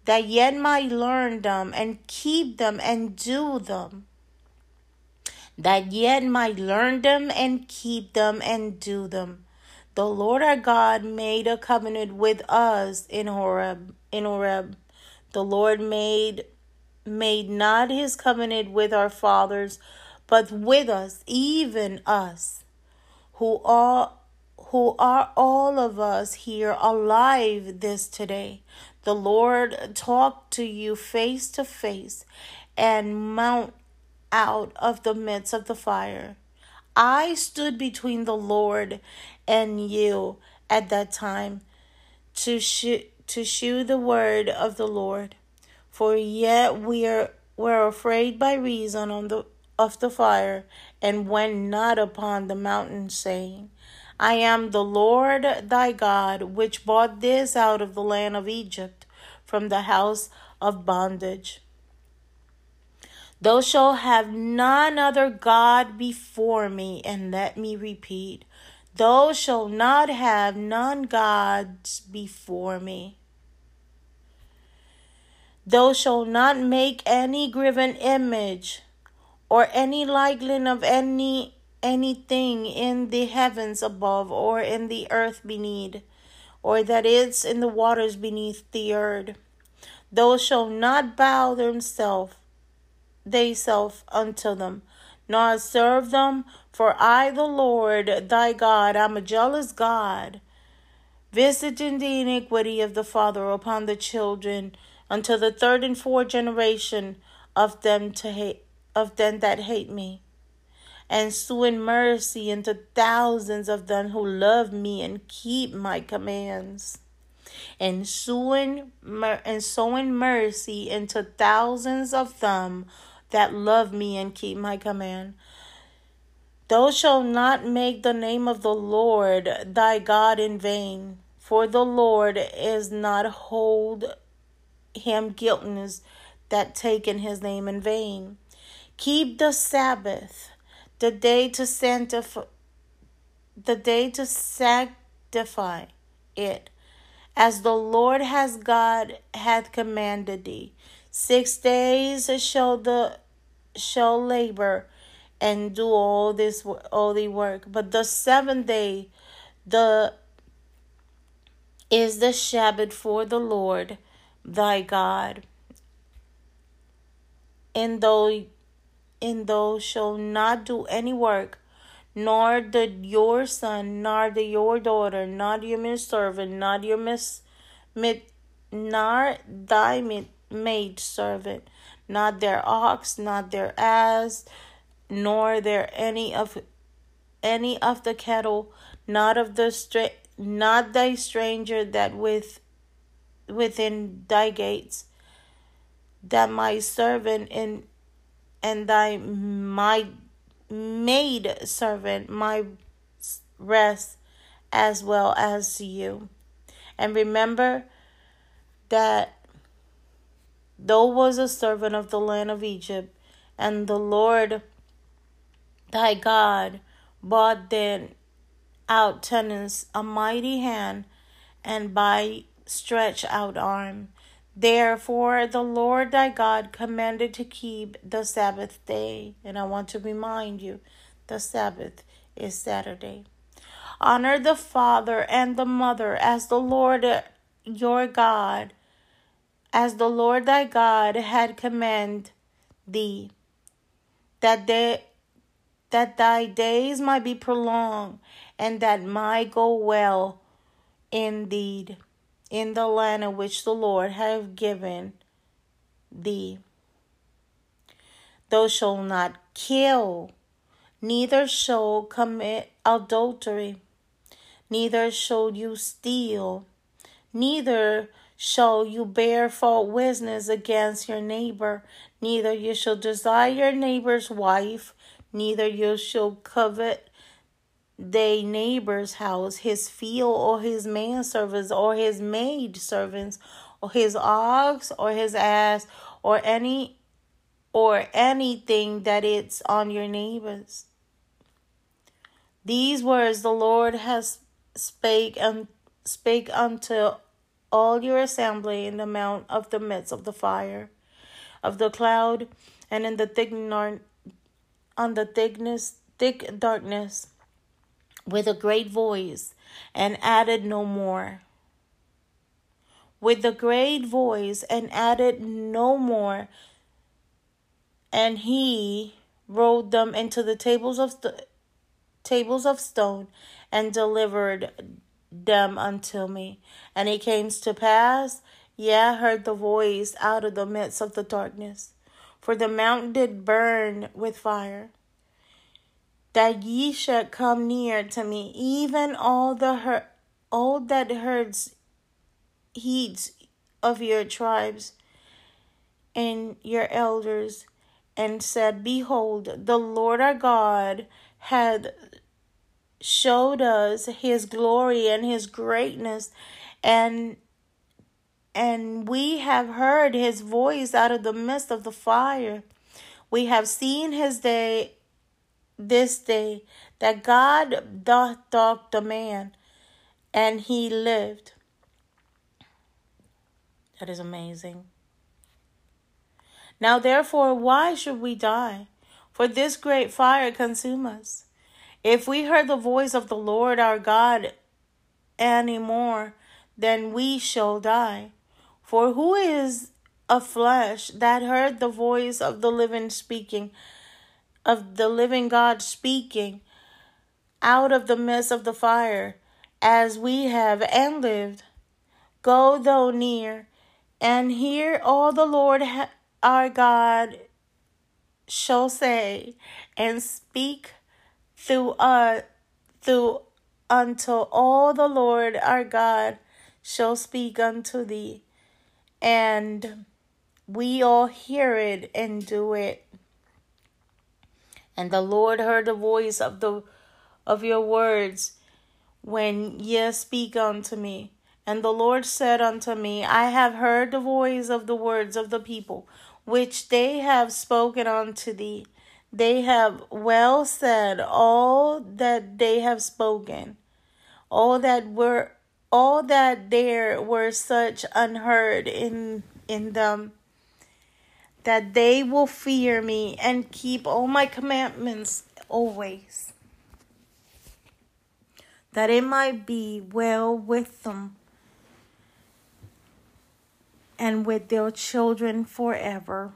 that ye might learn them and keep them and do them, that ye might learn them and keep them and do them. The Lord our God made a covenant with us in Horeb. In Horeb, the Lord made made not his covenant with our fathers, but with us, even us, who are who are all of us here alive this today. The Lord talked to you face to face and mount out of the midst of the fire. I stood between the Lord and you at that time to sh- to shew the word of the Lord. For yet we are were afraid by reason on the of the fire, and went not upon the mountain, saying, I am the Lord thy God, which brought this out of the land of Egypt, from the house of bondage. Thou shalt have none other God before me, and let me repeat, thou shalt not have none gods before me. Thou shalt not make any graven image or any likeness of any anything in the heavens above or in the earth beneath or that is in the waters beneath the earth. Thou shalt not bow thyself unto them, nor serve them, for I the Lord thy God am a jealous God, visiting the iniquity of the father upon the children until the third and fourth generation of them to hate of them that hate me, and sowing mercy into thousands of them who love me and keep my commands, and sowing and sowing mercy into thousands of them that love me and keep my command. Thou shalt not make the name of the Lord thy God in vain, for the Lord is not hold him guiltless that taken his name in vain. Keep the Sabbath, the day to sanctify the day to sanctify it, as the Lord has God hath commanded thee. Six days shall the shall labor and do all this all the work. But the seventh day, the is the Sabbath for the Lord thy God. And though and thou shalt not do any work, nor the your son, nor the your daughter, nor your servant, nor your miss, mid, nor thy maid servant, not their ox, not their ass, nor their any of any of the cattle, not of the stra- not thy stranger that with within thy gates, that my servant and and thy my maid servant my rest as well as you. And remember that thou was a servant of the land of Egypt, and the Lord thy God bought then out tenants a mighty hand and by stretch out arm. Therefore, the Lord thy God commanded to keep the Sabbath day. And I want to remind you the Sabbath is Saturday. Honor the father and the mother as the Lord your God, as the Lord thy God had commanded thee, that they that thy days might be prolonged, and that might go well indeed in the land in which the Lord hath given thee. Thou shalt not kill, neither shall commit adultery, neither shall you steal, neither shall you bear false witness against your neighbor, neither you shall desire your neighbor's wife, neither you shall covet they neighbor's house, his field, or his manservants, or his maid servants, or his ox, or his ass, or any or anything that it's on your neighbors. These words the Lord has spake and spake unto all your assembly in the mount of the midst of the fire, of the cloud, and in the thick on the thickness thick darkness with a great voice and added no more. With a great voice and added no more. And he rolled them into the tables of st- tables of stone and delivered them unto me. And it came to pass, yea, heard the voice out of the midst of the darkness. For the mountain did burn with fire that ye should come near to me, even all the her- all that herds heeds of your tribes and your elders, and said, Behold, the Lord our God had showed us his glory and his greatness, and and we have heard his voice out of the midst of the fire. We have seen his day this day that God doth talk the man, and he lived. That is amazing. Now, therefore, why should we die? For this great fire consume us. If we heard the voice of the Lord our God any more, then we shall die. For who is a flesh that heard the voice of the living speaking? Of the living God speaking out of the midst of the fire, as we have and lived. Go thou near and hear all the Lord our God shall say, and speak through us, uh, through until all the Lord our God shall speak unto thee, and we all hear it and do it. And the Lord heard the voice of the of your words when ye speak unto me. And the Lord said unto me, I have heard the voice of the words of the people, which they have spoken unto thee. They have well said all that they have spoken, all that were all that there were such unheard in in them that they will fear me and keep all my commandments always, that it might be well with them and with their children forever.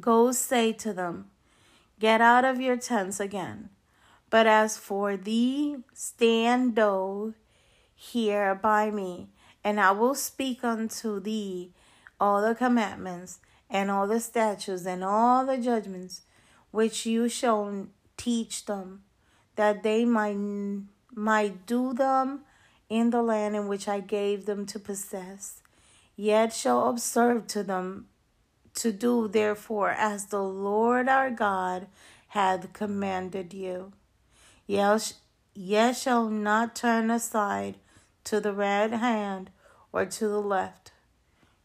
Go say to them, Get out of your tents again. But as for thee, stand thou here by me, and I will speak unto thee all the commandments and all the statutes and all the judgments which you shall teach them, that they might might do them in the land in which I gave them to possess. Yet shall observe to them to do therefore as the Lord our God hath commanded you. Yet shall not turn aside to the right hand or to the left.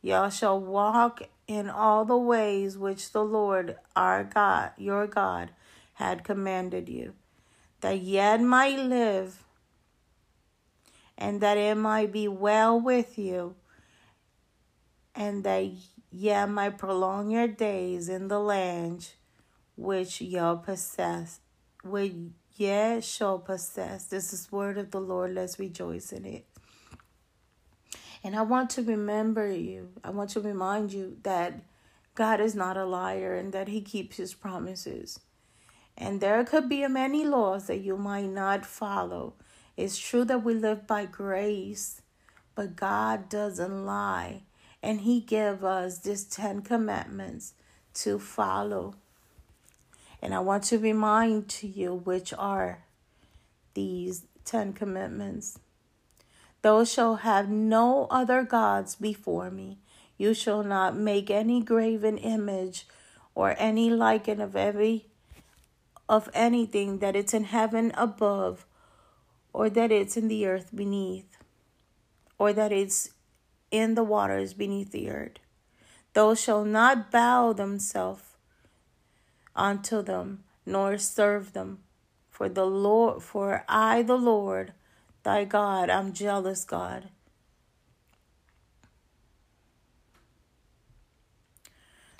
Ye shall walk in all the ways which the Lord our God, your God, had commanded you, that yet might live, and that it might be well with you, and that ye might prolong your days in the land which ye possess, which ye shall possess. This is word of the Lord. Let's rejoice in it. And I want to remember you, I want to remind you that God is not a liar and that He keeps His promises. And there could be many laws that you might not follow. It's true that we live by grace, but God doesn't lie. And He gave us these Ten Commandments to follow. And I want to remind to you which are these Ten Commandments. Thou shalt have no other gods before me. You shall not make any graven image or any liken of every of anything that it's in heaven above, or that it's in the earth beneath, or that it's in the waters beneath the earth. Those shall not bow themselves unto them, nor serve them. For the Lord for I the Lord thy God, I'm jealous, God.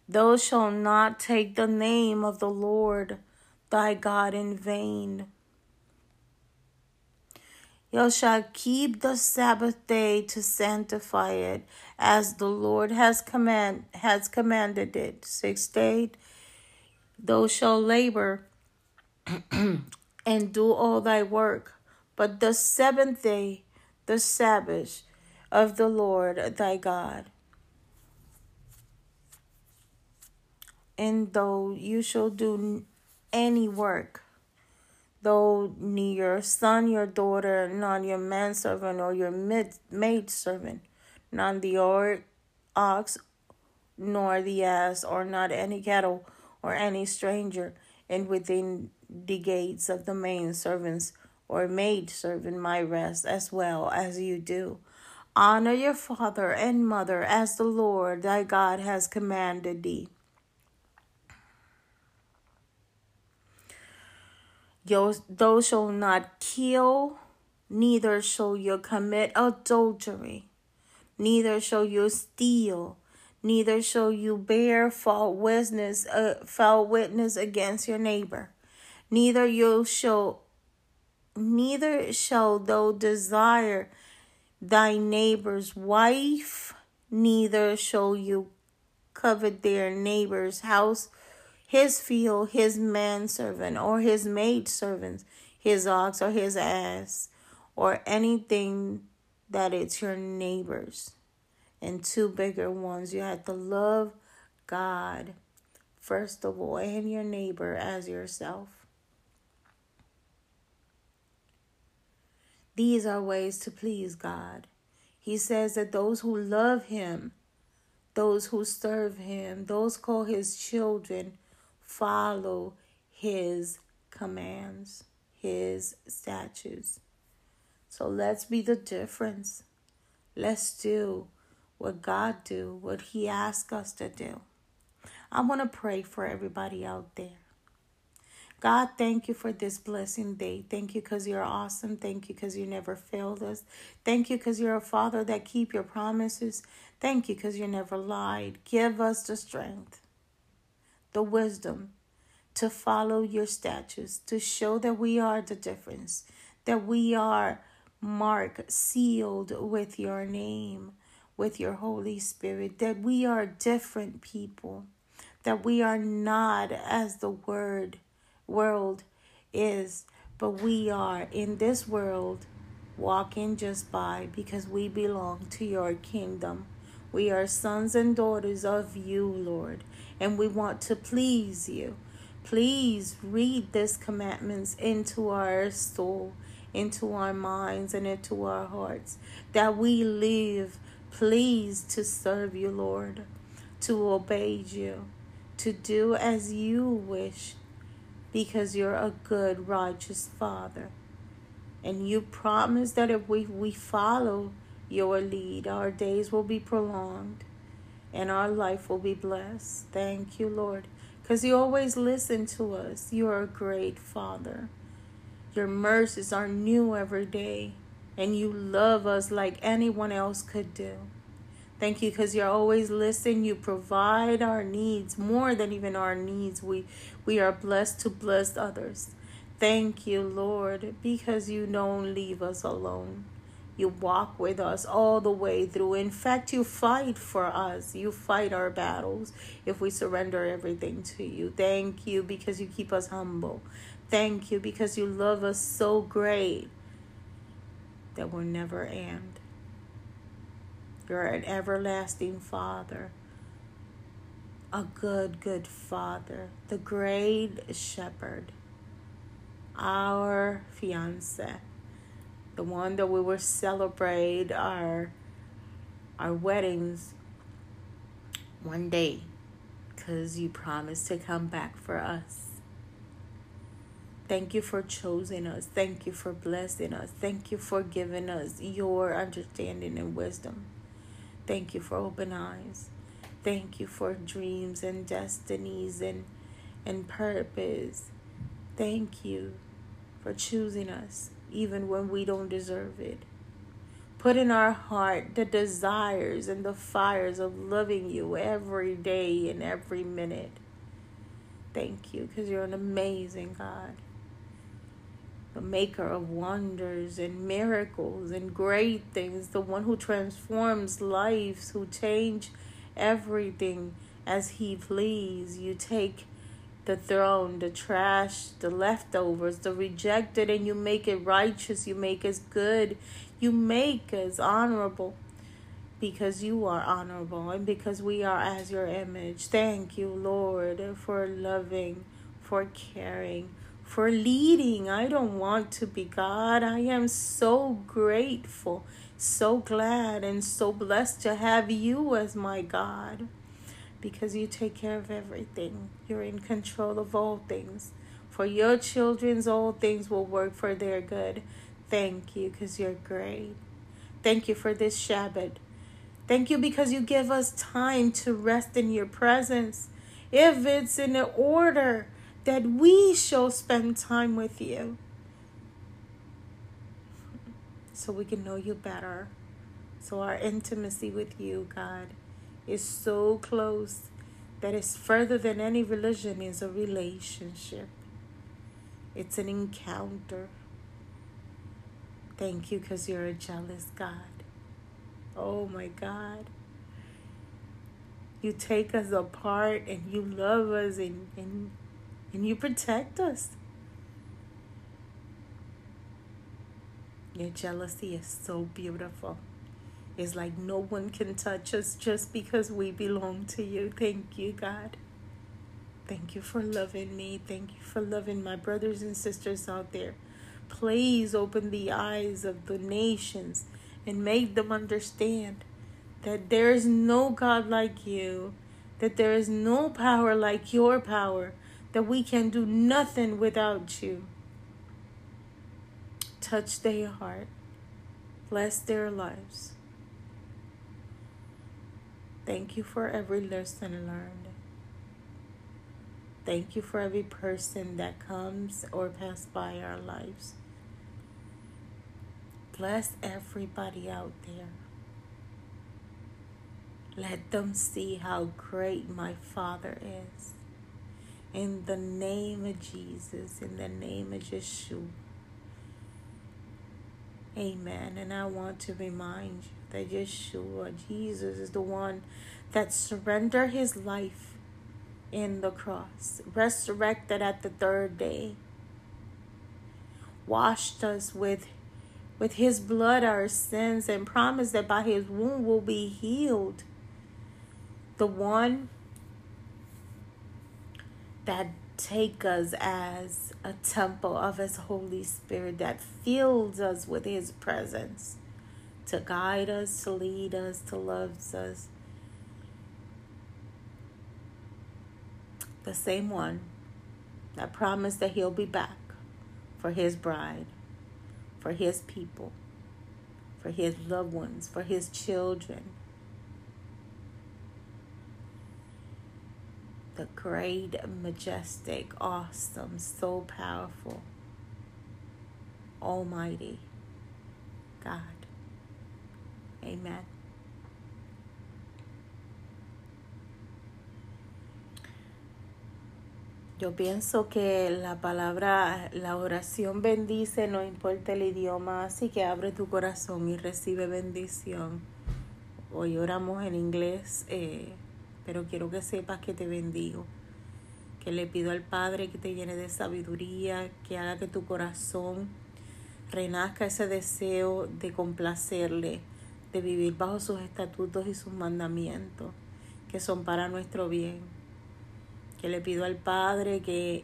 Thou shalt not take the name of the Lord thy God in vain. You shall keep the Sabbath day to sanctify it, as the Lord has command has commanded it. Six day, thou shalt labor (clears throat) and do all thy work. But the seventh day, the Sabbath of the Lord thy God. And though you shall do any work, though your son, your daughter, nor your manservant or your maid servant, nor the ox, nor the ass, or not any cattle, or any stranger, and within the gates of the main servants or maid servant my rest as well as you do. Honor your father and mother as the Lord thy God has commanded thee. Thou shalt not kill, neither shall you commit adultery, neither shall you steal, neither shall you bear false witness, uh, foul witness against your neighbor, neither you shall neither shall thou desire thy neighbor's wife, neither shall you covet their neighbor's house, his field, his manservant, or his maidservant, his ox or his ass, or anything that it's your neighbor's. And two bigger ones, you have to love God first of all and your neighbor as yourself. These are ways to please God. He says that those who love Him, those who serve Him, those called His children, follow His commands, His statutes. So let's be the difference. Let's do what God do, what He asks us to do. I want to pray for everybody out there. God, thank you for this blessing day. Thank you because you're awesome. Thank you because you never failed us. Thank you because you're a father that keep your promises. Thank you because you never lied. Give us the strength, the wisdom to follow your statutes, to show that we are the difference, that we are marked, sealed with your name, with your Holy Spirit, that we are different people, that we are not as the word world is, but we are in this world walking just by because we belong to your kingdom. We are sons and daughters of you, Lord, and we want to please you. Please read these commandments into our soul, into our minds, and into our hearts, that we live pleased to serve you, Lord, to obey you, to do as you wish, because you're a good, righteous Father. And you promise that if we, we follow your lead, our days will be prolonged and our life will be blessed. Thank you, Lord, because you always listen to us. You are a great Father. Your mercies are new every day, and you love us like anyone else could do. Thank you because you're always listening. You provide our needs more than even our needs. We we are blessed to bless others. Thank you, Lord, because you don't leave us alone. You walk with us all the way through. In fact, you fight for us. You fight our battles if we surrender everything to you. Thank you because you keep us humble. Thank you because you love us so great that will never end. You're an everlasting Father, a good, good Father, the great shepherd, our fiance, the one that we will celebrate our our weddings one day because you promised to come back for us. Thank you for choosing us. Thank you for blessing us. Thank you for giving us your understanding and wisdom. Thank you for open eyes. Thank you for dreams and destinies and and purpose. Thank you for choosing us even when we don't deserve it. Put in our heart the desires and the fires of loving you every day and every minute. Thank you because you're an amazing God the maker of wonders and miracles and great things, the one who transforms lives, who change everything as he please. You take the throne, the trash, the leftovers, the rejected, and you make it righteous. You make us good. You make us honorable because you are honorable and because we are as your image. Thank you, Lord, for loving, for caring, for leading. I don't want to be God. I am so grateful, so glad, and so blessed to have you as my God because you take care of everything. You're in control of all things. For your children's all things will work for their good. Thank you because you're great. Thank you for this Shabbat. Thank you because you give us time to rest in your presence. If it's in order, that we shall spend time with you so we can know you better. So our intimacy with you, God, is so close that it's further than any religion is a relationship. It's an encounter. Thank you because you're a jealous God. Oh my God. You take us apart and you love us and, and and you protect us. Your jealousy is so beautiful. It's like no one can touch us just because we belong to you. Thank you, God. Thank you for loving me. Thank you for loving my brothers and sisters out there. Please open the eyes of the nations and make them understand that there is no God like you, that there is no power like your power, that we can do nothing without you. Touch their heart, bless their lives. Thank you for every lesson learned. Thank you for every person that comes or passes by our lives. Bless everybody out there. Let them see how great my Father is. In the name of Jesus, in the name of Yeshua. Amen. And I want to remind you that Yeshua, Jesus, is the one that surrendered his life in the cross, resurrected at the third day, washed us with with his blood our sins and promised that by his wound we'll be healed. The one that take us as a temple of his Holy Spirit that fills us with his presence to guide us, to lead us, to love us. The same one that promised that he'll be back for his bride, for his people, for his loved ones, for his children. Great, majestic, awesome, so powerful, almighty God. Amen. Yo pienso que la palabra, la oración bendice, no importa el idioma, así que abre tu corazón y recibe bendición. Hoy oramos en inglés, eh, pero quiero que sepas que te bendigo. Que le pido al Padre que te llene de sabiduría, que haga que tu corazón renazca ese deseo de complacerle, de vivir bajo sus estatutos y sus mandamientos, que son para nuestro bien que le pido al Padre que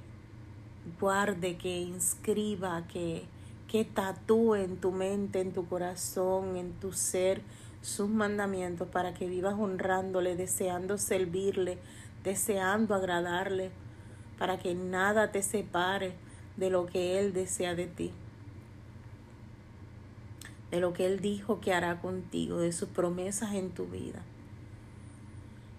guarde, que inscriba, que, que tatúe en tu mente, en tu corazón, en tu ser sus mandamientos para que vivas honrándole, deseando servirle, deseando agradarle, para que nada te separe de lo que Él desea de ti, de lo que Él dijo que hará contigo, de sus promesas en tu vida.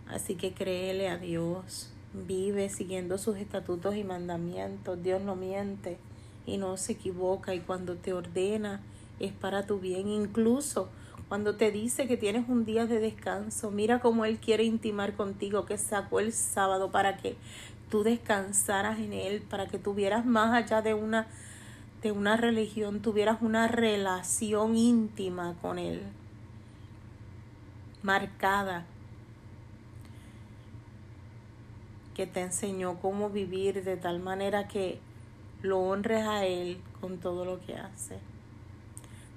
Así que créele a Dios, vive siguiendo sus estatutos y mandamientos. Dios no miente y no se equivoca y cuando te ordena es para tu bien. Incluso cuando te dice que tienes un día de descanso, mira cómo Él quiere intimar contigo, que sacó el sábado para que tú descansaras en Él, para que tuvieras más allá de una, de una religión, tuvieras una relación íntima con Él, marcada que te enseñó cómo vivir de tal manera que lo honres a Él con todo lo que hace.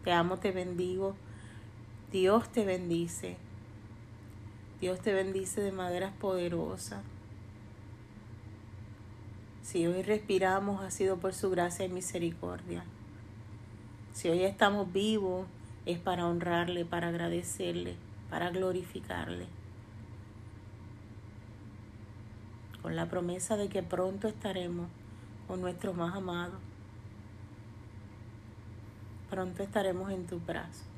Te amo, te bendigo. Dios te bendice. Dios te bendice de maneras poderosas. Si hoy respiramos ha sido por su gracia y misericordia. Si hoy estamos vivos es para honrarle, para agradecerle, para glorificarle. con la promesa de que pronto estaremos con nuestro más amado. Pronto estaremos en tu brazo.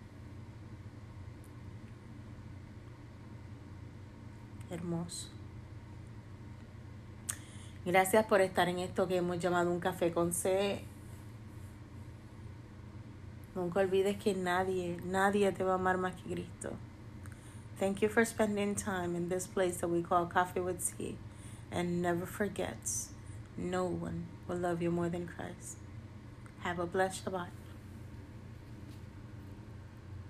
Hermoso. Gracias por estar en esto que hemos llamado un café con C. Nunca olvides que nadie, nadie te va a amar más que Cristo. Thank you for spending time in this place that we call Coffee with C. and never forgets no one will love you more than Christ. Have a blessed Shabbat.